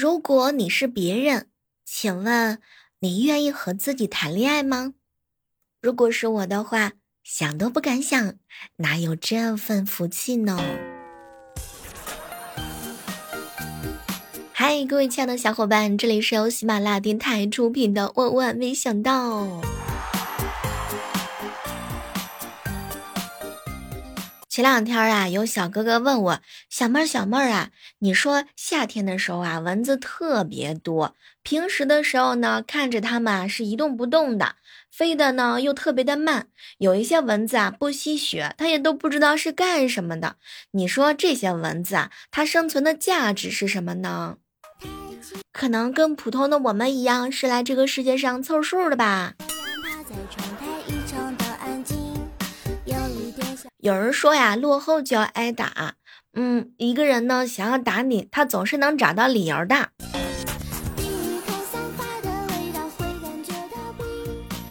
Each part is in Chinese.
如果你是别人，请问你愿意和自己谈恋爱吗？如果是我的话，想都不敢想，哪有这份福气呢？嗨，各位亲爱的小伙伴，这里是由喜马拉雅电台出品的《万万没想到》。前两天啊，有小哥哥问我：“小妹儿，小妹儿啊，你说夏天的时候啊，蚊子特别多，平时的时候呢，看着它们啊是一动不动的，飞的呢又特别的慢。有一些蚊子啊不吸血，它也都不知道是干什么的。你说这些蚊子啊，它生存的价值是什么呢？可能跟普通的我们一样，是来这个世界上凑数的吧。”有人说呀，落后就要挨打。嗯，一个人呢想要打你，他总是能找到理由的。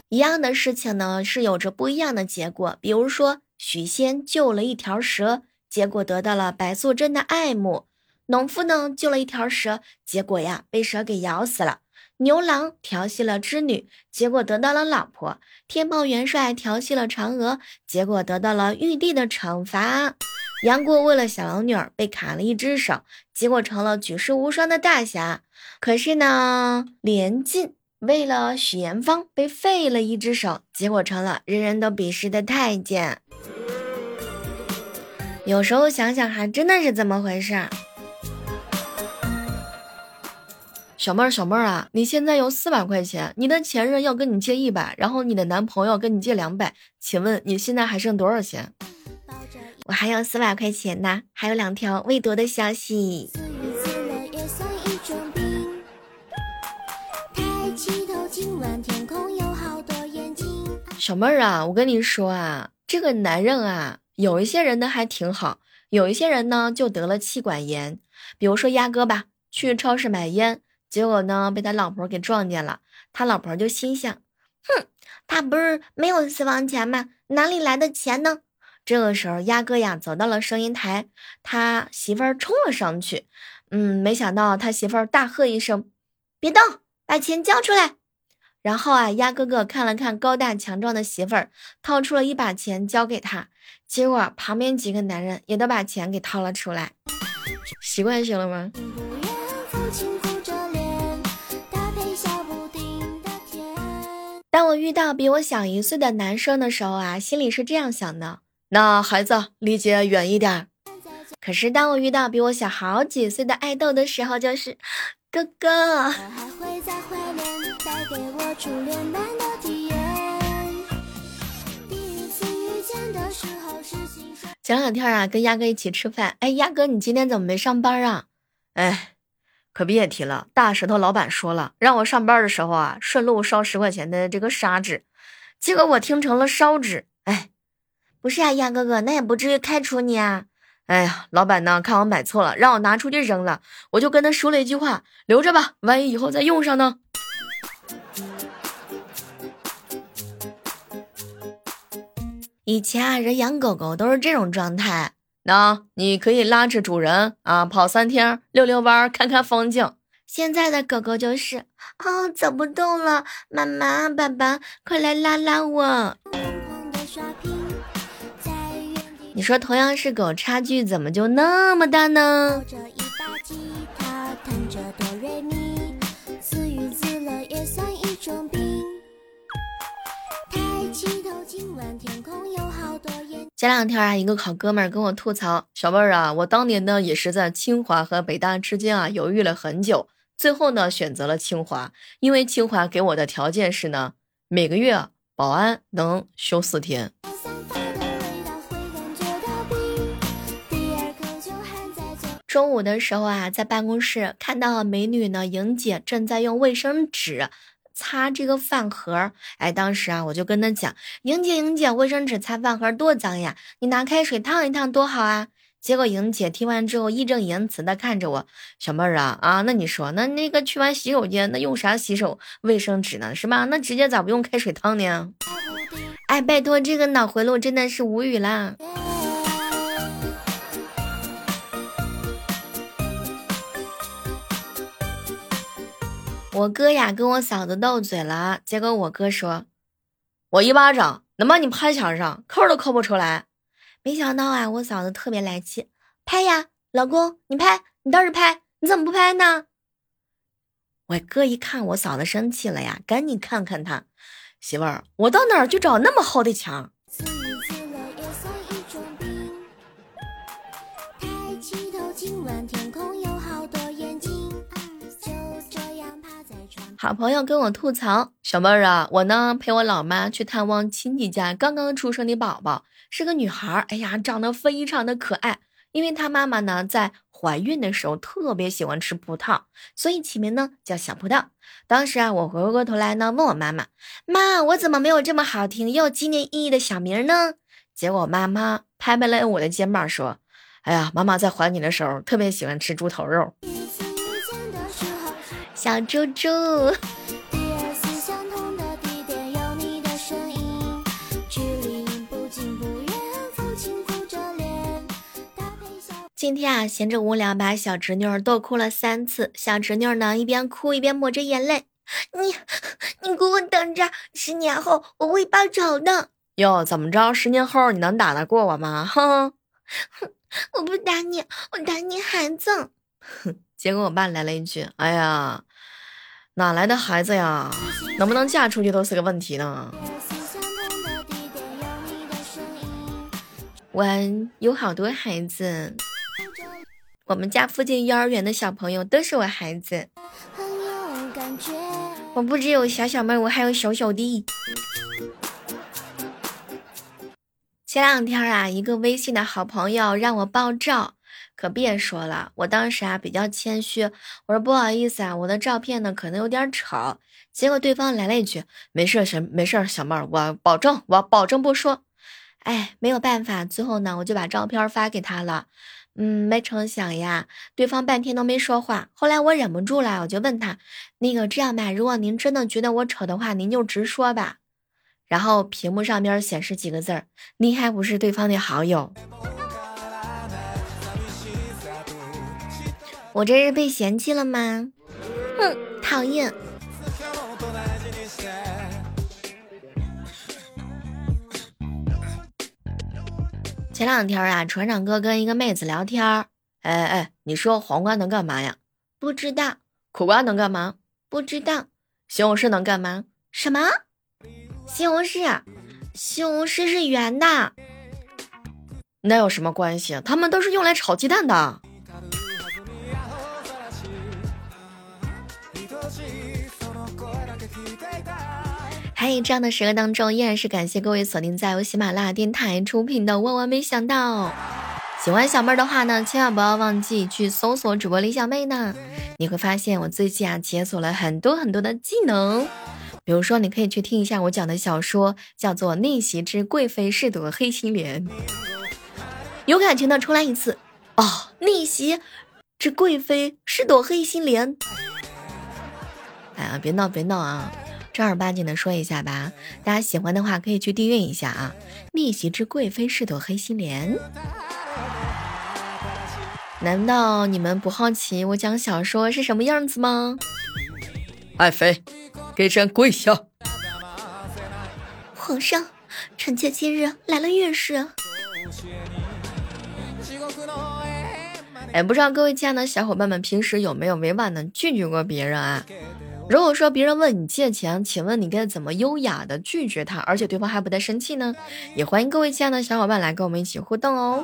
一样的事情呢，是有着不一样的结果。比如说，许仙救了一条蛇，结果得到了白素贞的爱慕；农夫呢救了一条蛇，结果呀被蛇给咬死了。牛郎调戏了织女，结果得到了老婆；天蓬元帅调戏了嫦娥，结果得到了玉帝的惩罚；杨过为了小龙女儿被砍了一只手，结果成了举世无双的大侠。可是呢，连晋为了许延芳被废了一只手，结果成了人人都鄙视的太监。有时候想想，还真的是这么回事儿。小妹儿，小妹儿啊，你现在有四百块钱，你的前任要跟你借一百，然后你的男朋友跟你借两百，请问你现在还剩多少钱？我还有四百块钱呢，还有两条未读的消息。小妹儿啊，我跟你说啊，这个男人啊，有一些人呢还挺好，有一些人呢就得了气管炎，比如说鸭哥吧，去超市买烟。结果呢，被他老婆给撞见了。他老婆就心想：“哼，他不是没有私房钱吗？哪里来的钱呢？”这个时候，鸭哥呀走到了收银台，他媳妇儿冲了上去。嗯，没想到他媳妇儿大喝一声：“别动，把钱交出来！”然后啊，鸭哥哥看了看高大强壮的媳妇儿，掏出了一把钱交给他。结果旁边几个男人也都把钱给掏了出来。习惯性了吗？当我遇到比我小一岁的男生的时候啊，心里是这样想的：那孩子离姐远一点。可是当我遇到比我小好几岁的爱豆的时候，就是哥哥。前两天啊，跟鸭哥一起吃饭，哎，鸭哥，你今天怎么没上班啊？哎。可别提了，大石头老板说了，让我上班的时候啊，顺路烧十块钱的这个砂纸，结果我听成了烧纸。不是啊，鸭哥哥，那也不至于开除你啊。哎呀，老板呢，看我买错了，让我拿出去扔了，我就跟他说了一句话，留着吧，万一以后再用上呢。以前啊，人养狗狗都是这种状态。那你可以拉着主人啊跑三天，溜溜弯，看看风景。现在的狗狗就是啊走不动了，妈妈、爸爸，快来拉拉我。嗯嗯的刷屏你说同样是狗，差距怎么就那么大呢？前两天啊，一个好哥们儿跟我吐槽：“小妹儿啊，我当年呢也是在清华和北大之间啊犹豫了很久，最后呢选择了清华，因为清华给我的条件是呢每个月保安能休四天。”中午的时候啊，在办公室看到美女呢，莹姐正在用卫生纸。擦这个饭盒，哎，当时啊，我就跟她讲，莹姐，莹姐，卫生纸擦饭盒多脏呀，你拿开水烫一烫多好啊。结果莹姐听完之后，义正言辞的看着我，小妹儿啊，啊，那你说，那那个去完洗手间，那用啥洗手卫生纸呢？是吧？那直接咋不用开水烫呢？哎，拜托，这个脑回路真的是无语啦。我哥呀跟我嫂子斗嘴了，结果我哥说：“我一巴掌能把你拍墙上，抠都抠不出来。”没想到啊，我嫂子特别来气，拍呀，老公你拍，你倒是拍，你怎么不拍呢？我哥一看我嫂子生气了呀，赶紧看看他媳妇儿，我到哪儿去找那么厚的墙？好朋友跟我吐槽，小妹儿啊，我呢陪我老妈去探望亲戚家刚刚出生的宝宝，是个女孩，哎呀，长得非常的可爱。因为她妈妈呢在怀孕的时候特别喜欢吃葡萄，所以起名呢叫小葡萄。当时啊，我回过头来呢问我妈妈，妈，我怎么没有这么好听又纪念意义的小名呢？结果妈妈拍拍了我的肩膀说，哎呀，妈妈在怀你的时候特别喜欢吃猪头肉。小猪猪。今天啊，闲着无聊，把小侄女儿逗哭了三次。小侄女儿呢，一边哭一边抹着眼泪：“你，你给我等着，十年后我会报仇的。”哟，怎么着？十年后你能打得过我吗？哼，哼，我不打你，我打你孩子。哼，结果我爸来了一句：“哎呀。”哪来的孩子呀？能不能嫁出去都是个问题呢。我有好多孩子，我们家附近幼儿园的小朋友都是我孩子。我不只有小小妹，我还有小小弟。前两天啊，一个微信的好朋友让我爆照。可别说了，我当时啊比较谦虚，我说不好意思啊，我的照片呢可能有点丑。结果对方来了一句：“没事，小没事，小妹儿，我保证，我保证不说。”哎，没有办法，最后呢我就把照片发给他了。嗯，没成想呀，对方半天都没说话。后来我忍不住了，我就问他：“那个这样吧，如果您真的觉得我丑的话，您就直说吧。”然后屏幕上边显示几个字儿：“您还不是对方的好友。”我这是被嫌弃了吗？哼，讨厌！前两天啊，船长哥跟一个妹子聊天儿，哎哎，你说黄瓜能干嘛呀？不知道。苦瓜能干嘛？不知道。西红柿能干嘛？什么？西红柿？西红柿是圆的。那有什么关系？他们都是用来炒鸡蛋的。嗨，这样的时刻当中，依然是感谢各位锁定在由喜马拉雅电台出品的《万万没想到》。喜欢小妹儿的话呢，千万不要忘记去搜索主播李小妹呢。你会发现我最近啊解锁了很多很多的技能，比如说你可以去听一下我讲的小说，叫做《逆袭之贵妃是朵黑心莲》。有感情的出来一次哦，逆袭之贵妃是朵黑心莲。哎呀，别闹别闹啊！正儿八经的说一下吧，大家喜欢的话可以去订阅一下啊！逆袭之贵妃是朵黑心莲，难道你们不好奇我讲小说是什么样子吗？爱妃，给朕跪下！皇上，臣妾今日来了月事。哎，不知道各位亲爱的小伙伴们平时有没有委婉的拒绝过别人啊？如果说别人问你借钱，请问你该怎么优雅的拒绝他，而且对方还不带生气呢？也欢迎各位亲爱的小伙伴来跟我们一起互动哦。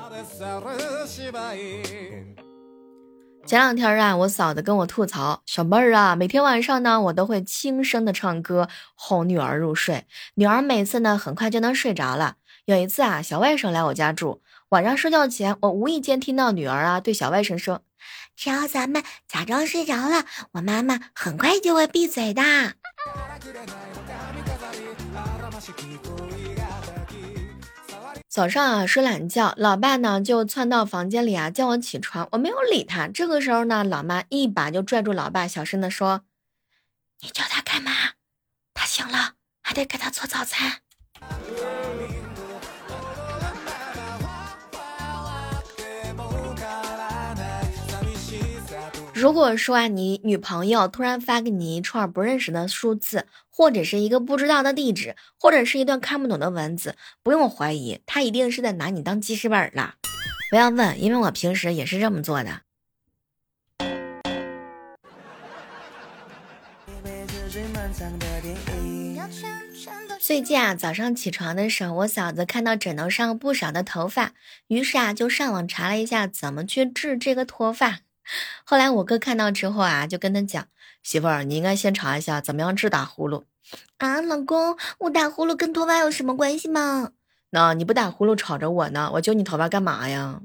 前两天啊，我嫂子跟我吐槽，小妹儿啊，每天晚上呢，我都会轻声的唱歌哄女儿入睡，女儿每次呢很快就能睡着了。有一次啊，小外甥来我家住，晚上睡觉前，我无意间听到女儿啊对小外甥说。只要咱们假装睡着了，我妈妈很快就会闭嘴的。早上啊睡懒觉，老爸呢就窜到房间里啊叫我起床，我没有理他。这个时候呢，老妈一把就拽住老爸，小声的说：“你叫他干嘛？他醒了还得给他做早餐。”如果说啊，你女朋友突然发给你一串不认识的数字，或者是一个不知道的地址，或者是一段看不懂的文字，不用怀疑，她一定是在拿你当记事本了。不要问，因为我平时也是这么做的。最近啊，早上起床的时候，我嫂子看到枕头上不少的头发，于是啊，就上网查了一下怎么去治这个脱发。后来我哥看到之后啊，就跟他讲：“媳妇儿，你应该先查一下怎么样治打呼噜。”啊，老公，我打呼噜跟脱发有什么关系吗？那你不打呼噜吵着我呢，我揪你头发干嘛呀？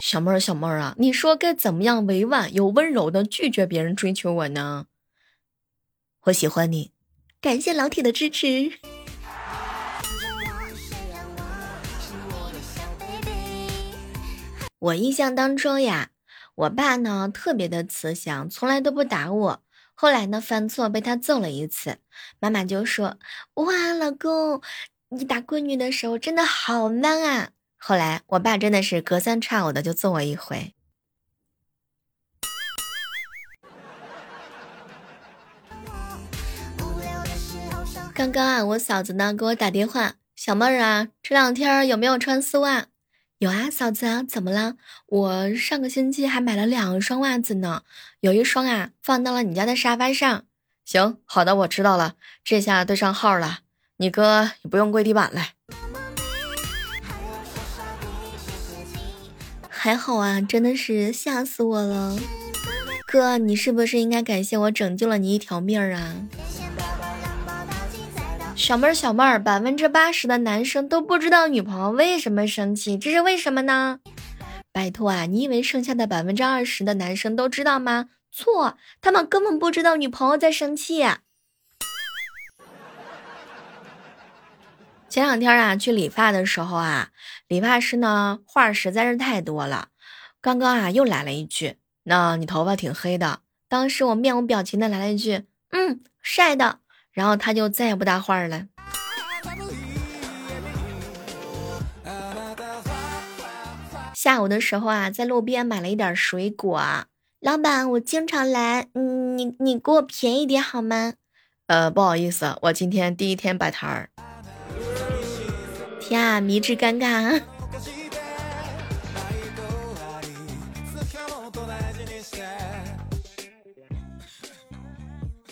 小妹儿，小妹儿啊，你说该怎么样委婉又温柔的拒绝别人追求我呢？我喜欢你，感谢老铁的支持。我印象当中呀，我爸呢特别的慈祥，从来都不打我。后来呢，犯错被他揍了一次，妈妈就说：“哇，老公，你打闺女的时候真的好 man 啊！”后来我爸真的是隔三差五的就揍我一回。刚刚啊，我嫂子呢给我打电话，小妹儿啊，这两天有没有穿丝袜？有啊，嫂子，怎么了？我上个星期还买了两双袜子呢，有一双啊放到了你家的沙发上。行，好的，我知道了，这下对上号了，你哥也不用跪地板了。还好啊，真的是吓死我了，哥，你是不是应该感谢我拯救了你一条命啊？小妹儿，小妹儿，百分之八十的男生都不知道女朋友为什么生气，这是为什么呢？拜托啊，你以为剩下的百分之二十的男生都知道吗？错，他们根本不知道女朋友在生气。前两天啊，去理发的时候啊，理发师呢话实在是太多了。刚刚啊，又来了一句：“那你头发挺黑的。”当时我面无表情的来了一句：“嗯，晒的。”然后他就再也不搭话了。下午的时候啊，在路边买了一点水果。老板，我经常来，你你给我便宜点好吗？呃，不好意思，我今天第一天摆摊儿。天啊，迷之尴尬。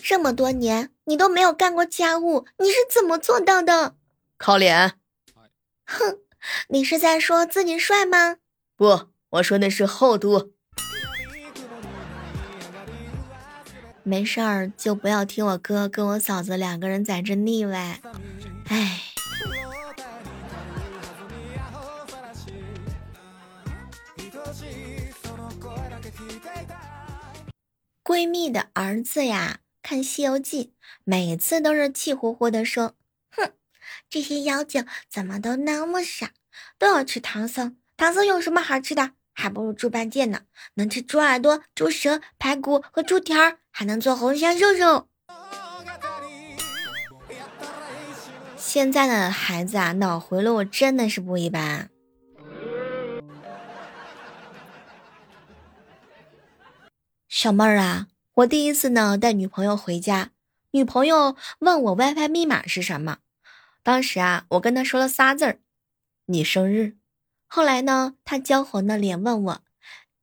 这么多年你都没有干过家务，你是怎么做到的？靠脸。哼，你是在说自己帅吗？不，我说的是厚度。没事儿，就不要听我哥跟我嫂子两个人在这腻歪。哎。闺蜜的儿子呀。看《西游记》，每次都是气呼呼的说：“哼，这些妖精怎么都那么傻，都要吃唐僧。唐僧有什么好吃的？还不如猪八戒呢，能吃猪耳朵、猪舌、排骨和猪蹄儿，还能做红烧肉肉。”现在的孩子啊，脑回路真的是不一般。小妹儿啊。我第一次呢带女朋友回家，女朋友问我 WiFi 密码是什么，当时啊我跟她说了仨字儿，你生日。后来呢她娇红的脸问我，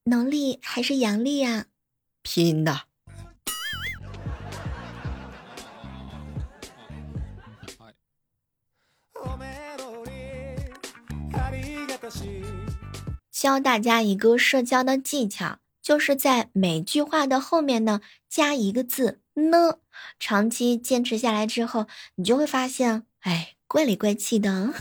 农历还是阳历呀？拼的。教大家一个社交的技巧。就是在每句话的后面呢加一个字呢，长期坚持下来之后，你就会发现，哎，怪里怪气的。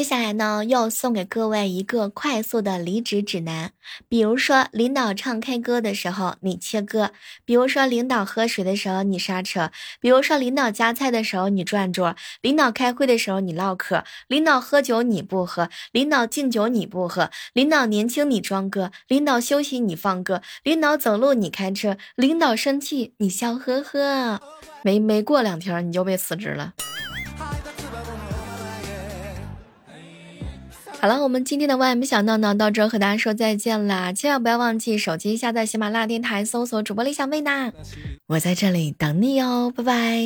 接下来呢，又送给各位一个快速的离职指南。比如说，领导唱 K 歌的时候你切歌；比如说，领导喝水的时候你刹车；比如说，领导夹菜的时候你转桌；领导开会的时候你唠嗑；领导喝酒你不喝；领导敬酒你不喝；领导年轻你装歌；领导休息你放歌；领导走路你开车；领导生气你笑呵呵。没没过两天你就被辞职了。好了，我们今天的 YM 小闹闹到这和大家说再见啦！千万不要忘记手机下载喜马拉雅电台，搜索主播李小妹呢，我在这里等你哦，拜拜。